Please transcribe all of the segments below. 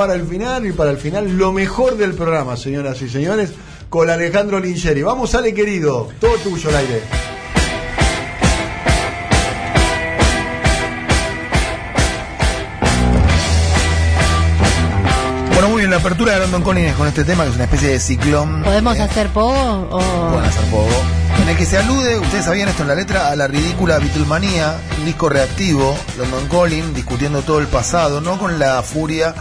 para el final y para el final lo mejor del programa, señoras y señores, con Alejandro Lingeri. Vamos, Ale querido, todo tuyo el aire. Bueno, muy bien, la apertura de London Calling con este tema, que es una especie de ciclón. ¿Podemos eh, hacer pogo o...? Pueden hacer poco. En el que se alude, ustedes sabían esto en la letra, a la ridícula Beatlemanía, un disco reactivo, London Calling, discutiendo todo el pasado, no con la furia,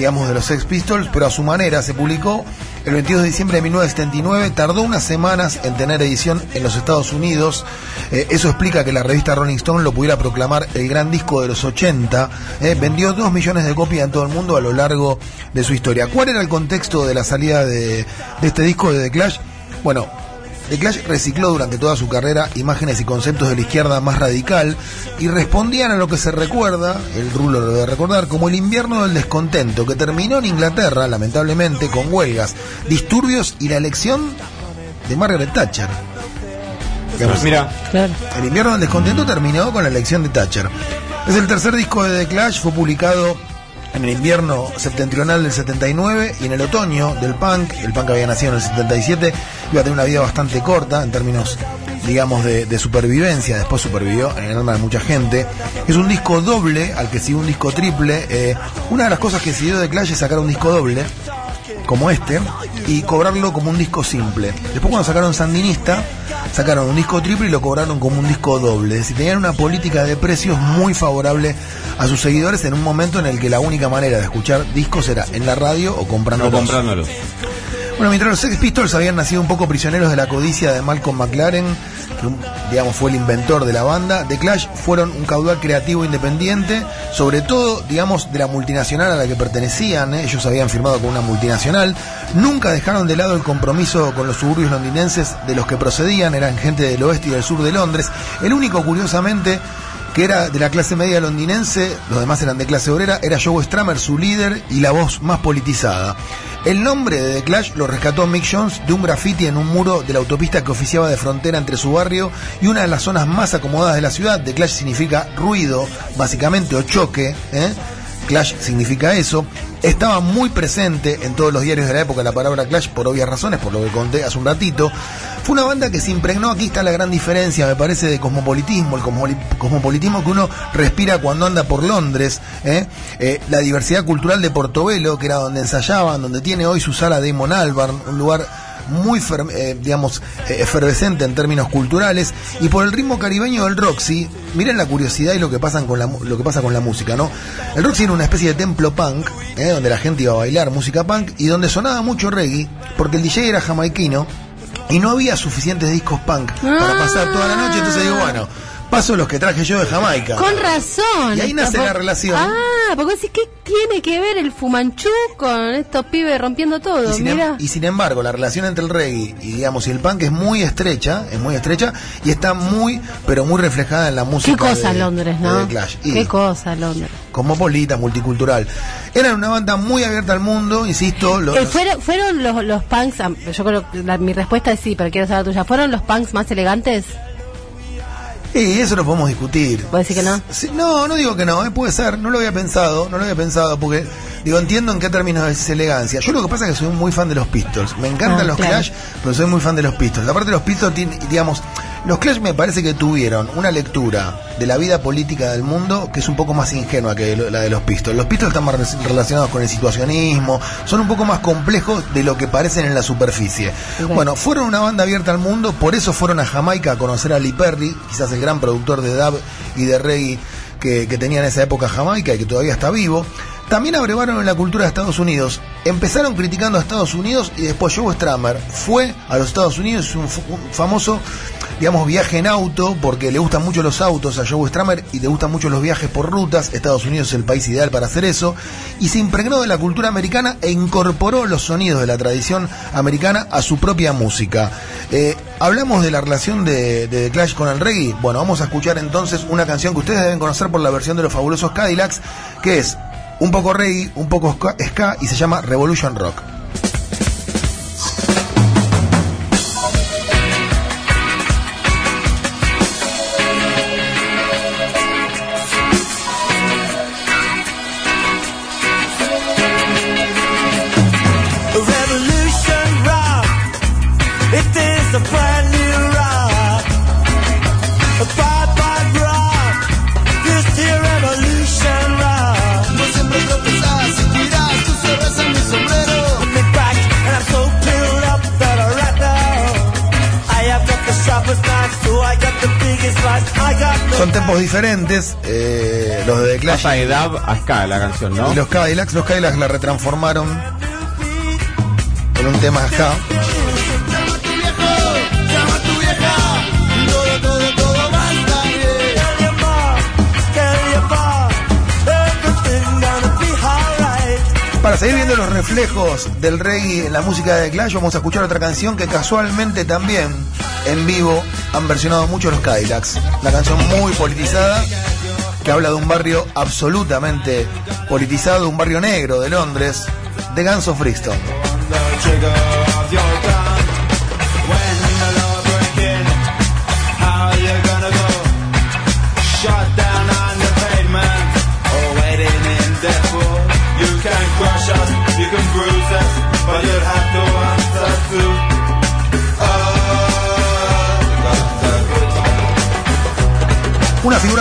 digamos, de los Sex Pistols, pero a su manera. Se publicó el 22 de diciembre de 1979, tardó unas semanas en tener edición en los Estados Unidos. Eh, eso explica que la revista Rolling Stone lo pudiera proclamar el gran disco de los 80. Eh, vendió dos millones de copias en todo el mundo a lo largo de su historia. ¿Cuál era el contexto de la salida de, de este disco de The Clash? Bueno, The Clash recicló durante toda su carrera imágenes y conceptos de la izquierda más radical y respondían a lo que se recuerda, el rulo lo debe recordar, como el invierno del descontento, que terminó en Inglaterra, lamentablemente, con huelgas, disturbios y la elección de Margaret Thatcher. Digamos, Mira, Claro. el invierno del descontento terminó con la elección de Thatcher. Es el tercer disco de The Clash, fue publicado en el invierno septentrional del 79 y en el otoño del punk. El punk había nacido en el 77, iba a tener una vida bastante corta en términos, digamos, de, de supervivencia. Después supervivió en el alma de mucha gente. Es un disco doble, al que sigue un disco triple. Eh, una de las cosas que siguió The Clash es sacar un disco doble como este y cobrarlo como un disco simple. Después cuando sacaron Sandinista, sacaron un disco triple y lo cobraron como un disco doble. Es decir, tenían una política de precios muy favorable a sus seguidores en un momento en el que la única manera de escuchar discos era en la radio o comprando no comprándolo. Bueno, mientras los Sex Pistols habían nacido un poco prisioneros de la codicia de Malcolm McLaren, que digamos fue el inventor de la banda, The Clash fueron un caudal creativo independiente, sobre todo, digamos, de la multinacional a la que pertenecían, ¿eh? ellos habían firmado con una multinacional, nunca dejaron de lado el compromiso con los suburbios londinenses de los que procedían, eran gente del oeste y del sur de Londres, el único, curiosamente, que era de la clase media londinense, los demás eran de clase obrera, era Joe Stramer su líder y la voz más politizada. El nombre de The Clash lo rescató Mick Jones de un graffiti en un muro de la autopista que oficiaba de frontera entre su barrio y una de las zonas más acomodadas de la ciudad. The Clash significa ruido, básicamente, o choque. ¿eh? Clash significa eso. Estaba muy presente en todos los diarios de la época la palabra Clash por obvias razones, por lo que conté hace un ratito. Fue una banda que se impregnó, aquí está la gran diferencia, me parece, de cosmopolitismo, el cosmopolitismo que uno respira cuando anda por Londres, ¿eh? Eh, la diversidad cultural de Portobelo, que era donde ensayaban, donde tiene hoy su sala Damon Albarn, un lugar muy, eh, digamos, eh, efervescente en términos culturales, y por el ritmo caribeño del Roxy, miren la curiosidad y lo que, pasan con la, lo que pasa con la música, ¿no? El Roxy era una especie de templo punk, ¿eh? donde la gente iba a bailar música punk, y donde sonaba mucho reggae, porque el DJ era jamaiquino, y no había suficientes discos punk para pasar toda la noche, entonces digo, bueno, paso los que traje yo de Jamaica. Con razón. Y ahí nace la relación. Ah, porque decís, ¿qué tiene que ver el fumanchú con estos pibes rompiendo todo? Y sin, em- y sin embargo, la relación entre el reggae y digamos y el punk es muy estrecha, es muy estrecha y está muy, pero muy reflejada en la música. Qué cosa de- Londres, de ¿no? The Clash. Y Qué cosa Londres. cosmopolita, multicultural. Eran una banda muy abierta al mundo, insisto. lo- Eh, los- fueron, fueron los, los punks, yo creo que la- mi respuesta es sí, pero quiero saber la tuya. ¿Fueron los punks más elegantes? Y eso lo podemos discutir. ¿Vos decís que no? Sí, no, no digo que no, eh, puede ser, no lo había pensado, no lo había pensado, porque digo, entiendo en qué términos es elegancia. Yo lo que pasa es que soy muy fan de los Pistols, me encantan Ah, los claro. Clash, pero soy muy fan de los Pistols. Aparte los Pistols tienen, digamos, los Clash me parece que tuvieron una lectura de la vida política del mundo que es un poco más ingenua que la de los Pistols. Los Pistols están más re- relacionados con el situacionismo, son un poco más complejos de lo que parecen en la superficie. Bueno, fueron una banda abierta al mundo, por eso fueron a Jamaica a conocer a Lee Perry, quizás el gran productor de dub y de reggae que, que tenía en esa época Jamaica y que todavía está vivo. También abrevaron en la cultura de Estados Unidos. Empezaron criticando a Estados Unidos y después Joe Stramer fue a los Estados Unidos, un, un famoso, digamos, viaje en auto, porque le gustan mucho los autos a Joe Stramer y le gustan mucho los viajes por rutas. Estados Unidos es el país ideal para hacer eso. Y se impregnó de la cultura americana e incorporó los sonidos de la tradición americana a su propia música. Eh, Hablamos de la relación de, de The Clash con el reggae. Bueno, vamos a escuchar entonces una canción que ustedes deben conocer por la versión de los fabulosos Cadillacs, que es un poco reggae, un poco ska, y se llama Revolution Rock. Son tempos diferentes. Eh, los de The Clash. Pasa de Dab a Ska la canción, ¿no? Y los Cadillacs, los Cadillacs la retransformaron en un tema Ska. Para seguir viendo los reflejos del reggae en la música de Clash, vamos a escuchar otra canción que casualmente también en vivo han versionado mucho los Cadillacs. Una canción muy politizada que habla de un barrio absolutamente politizado, un barrio negro de Londres, de Guns of.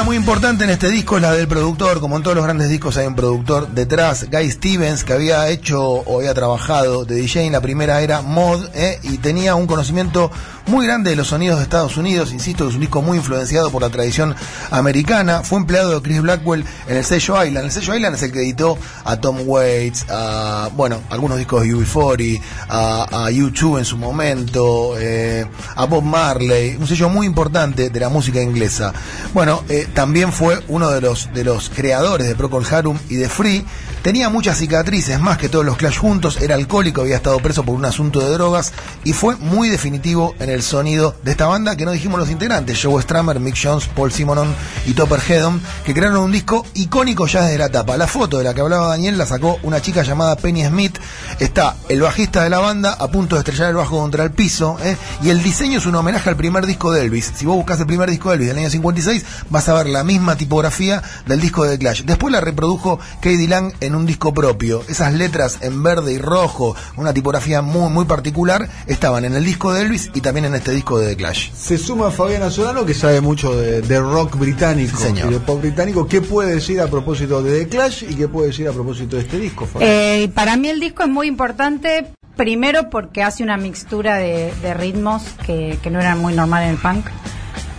Muy importante en este disco es la del productor, como en todos los grandes discos hay un productor detrás, Guy Stevens, que había hecho o había trabajado de DJ la primera era Mod, eh, y tenía un conocimiento muy grande de los sonidos de Estados Unidos, insisto, es un disco muy influenciado por la tradición americana, fue empleado de Chris Blackwell en el sello Island, el sello Island es el que editó a Tom Waits, a, bueno, algunos discos de UB40, a, a U2 en su momento, eh, a Bob Marley, un sello muy importante de la música inglesa. Bueno, eh, también fue uno de los, de los creadores de Procol Harum y de Free. Tenía muchas cicatrices, más que todos los Clash juntos. Era alcohólico, había estado preso por un asunto de drogas y fue muy definitivo en el sonido de esta banda que no dijimos los integrantes: Joe Stramer, Mick Jones, Paul Simonon y Topper Headon, que crearon un disco icónico ya desde la tapa. La foto de la que hablaba Daniel la sacó una chica llamada Penny Smith. Está el bajista de la banda a punto de estrellar el bajo contra el piso. ¿eh? Y el diseño es un homenaje al primer disco de Elvis. Si vos buscas el primer disco de Elvis del año 56, vas a ver la misma tipografía del disco de Clash. Después la reprodujo Katie Lang en un disco propio. Esas letras en verde y rojo, una tipografía muy, muy particular, estaban en el disco de Elvis y también en este disco de The Clash. Se suma Fabiana Solano, que sabe mucho de, de rock británico Sí, señor. y de pop británico. ¿Qué puede decir a propósito de The Clash y qué puede decir a propósito de este disco, Fabiana? Eh, para mí el disco es muy importante, primero porque hace una mixtura de, de ritmos que, que no eran muy normal en el punk.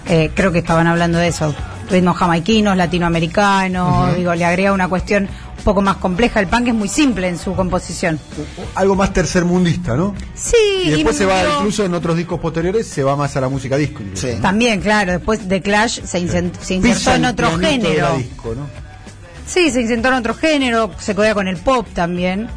Eh, creo que estaban hablando de eso, ritmos jamaiquinos, latinoamericanos, digo, le agrega una cuestión un poco más compleja. El punk es muy simple en su composición. Algo más tercermundista, ¿no? Sí, Y después se va, incluso en otros discos posteriores, se va más a la música disco. incluso, Sí. ¿no? También, claro, después de Clash se, incen- se insertó en otro género. disco, ¿no? Sí, se insertó en otro género, se codea con el pop también.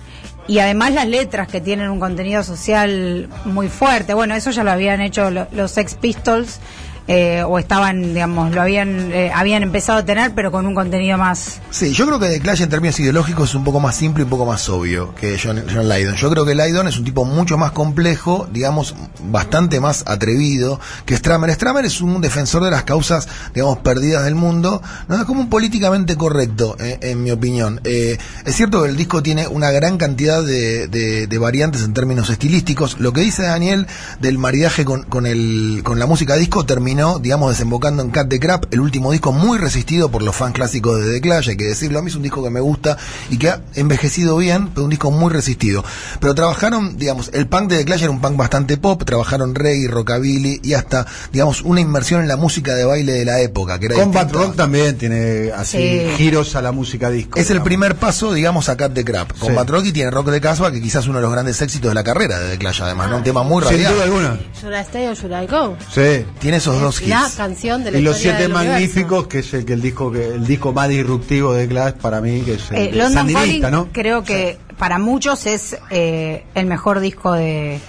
Y además las letras que tienen un contenido social muy fuerte. Bueno, eso ya lo habían hecho lo- los Sex Pistols. Eh, o estaban, digamos, lo habían eh, habían empezado a tener, pero con un contenido más. Sí, yo creo que The Clash en términos ideológicos es un poco más simple y un poco más obvio que John, John Lydon. Yo creo que Lydon es un tipo mucho más complejo, digamos, bastante más atrevido que Stramer. Stramer es un defensor de las causas, digamos, perdidas del mundo. No es como un políticamente correcto, eh, en mi opinión. Eh, es cierto que el disco tiene una gran cantidad de, de- variantes en términos estilísticos. Lo que dice Daniel del maridaje con, con, el, con la música disco terminó, digamos, desembocando en Cat the Crap, el último disco muy resistido por los fans clásicos de The Clash, hay que decirlo. A mí es un disco que me gusta y que ha envejecido bien, pero un disco muy resistido. Pero trabajaron, digamos, el punk de The Clash era un punk bastante pop, trabajaron reggae, rockabilly y hasta, digamos, una inmersión en la música de baile de la época. Que era Combat distinta. Rock también tiene así Sí. giros a la música disco. Es el primer paso, digamos, a Cat the Crap. Con Sí. Rock y tiene Rock de Casbah, que quizás es uno de los grandes éxitos de la carrera de The Clash, además, ¿no? Un tema muy Sin radial. duda alguna. Should I stay or should I go? Sí. Tiene esos la canción de la Y los siete universo. magníficos, que es el que el disco que el disco más disruptivo de Clash para mí, que es el Eh, London Calling ¿no? creo que para muchos es eh, el mejor disco de,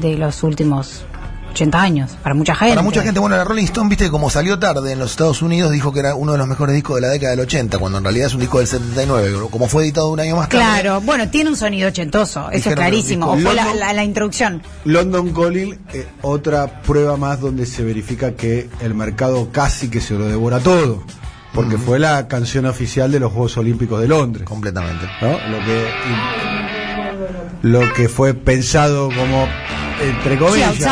de los últimos 80 años. Para mucha gente. Para mucha gente, bueno, la Rolling Stone, viste, como salió tarde en los Estados Unidos, dijo que era uno de los mejores discos de la década del 80, cuando en realidad es un disco del 79, como fue editado un año más tarde. Claro, bueno, tiene un sonido ochentoso, eso es clarísimo. O fue la, discos. la- la introducción. London Calling, eh, otra prueba más donde se verifica que el mercado casi que se lo devora todo, porque fue la canción oficial de los Juegos Olímpicos de Londres. Completamente. ¿no? Lo que lo que fue pensado como entre comillas Sí,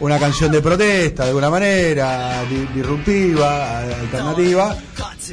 una canción de protesta de alguna manera di- disruptiva alternativa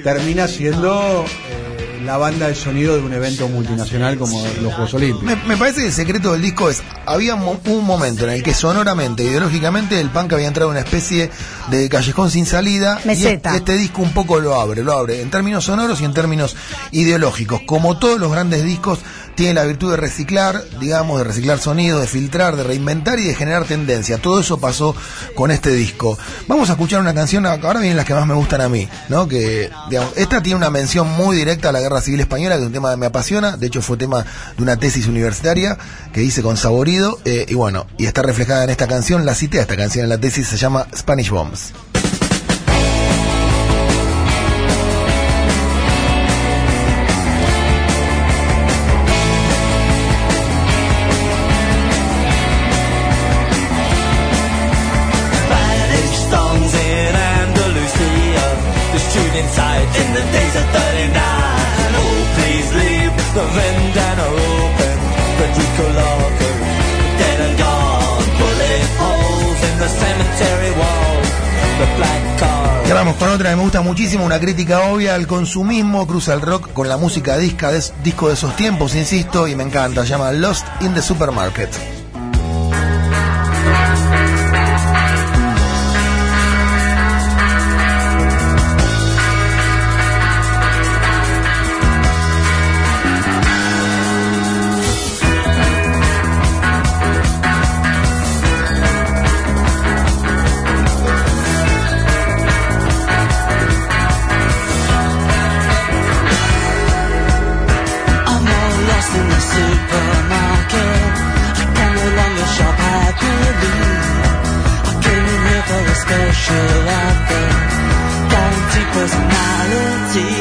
termina siendo eh, la banda de sonido de un evento multinacional como los Juegos Olímpicos. Me, me parece que el secreto del disco es, había mo- un momento en el que sonoramente, ideológicamente, el punk había entrado en una especie de callejón sin salida. y Meseta. este, este disco un poco lo abre, lo abre en términos sonoros y en términos ideológicos. Como todos los grandes discos, tiene la virtud de reciclar, digamos, de reciclar sonidos, de filtrar, de reinventar y de generar tendencia. Todo eso pasó con este disco. Vamos a escuchar una canción, ahora vienen las que más me gustan a mí, ¿no? Que, digamos, esta tiene una mención muy directa a la Guerra Civil Española, que es un tema que me apasiona, de hecho fue tema de una tesis universitaria que hice con Saborido, eh, y bueno, y está reflejada en esta canción, la cité a esta canción en la tesis, se llama Spanish Bombs. Vamos con otra que me gusta muchísimo, una crítica obvia al consumismo, cruza el rock con la música disca de, disco de esos tiempos, insisto, y me encanta, se llama Lost in the Supermarket. A special guaranteed personality.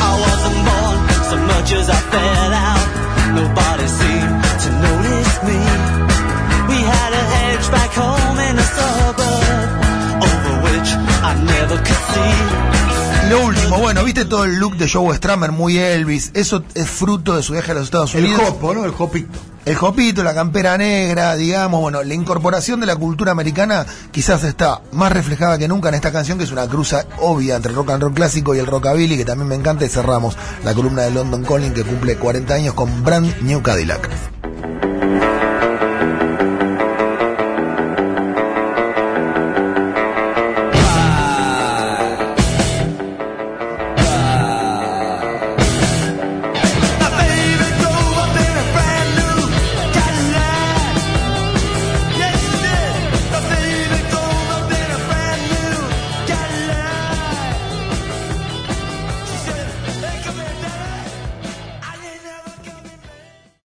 I wasn't born so much as I fell out. Nobody seemed to notice me. We had a hedge back home in a suburb, over which I never could see. Lo último, bueno, viste todo el look de Joe Stramer, muy Elvis, eso es fruto de su viaje a los Estados El Unidos. hopo, ¿no? El hopito. El jopito, la campera negra, digamos, bueno, la incorporación de la cultura americana quizás está más reflejada que nunca en esta canción, que es una cruza obvia entre el rock and roll clásico y el rockabilly, que también me encanta, y cerramos la columna de London Calling, que cumple 40 años con Brand New Cadillac.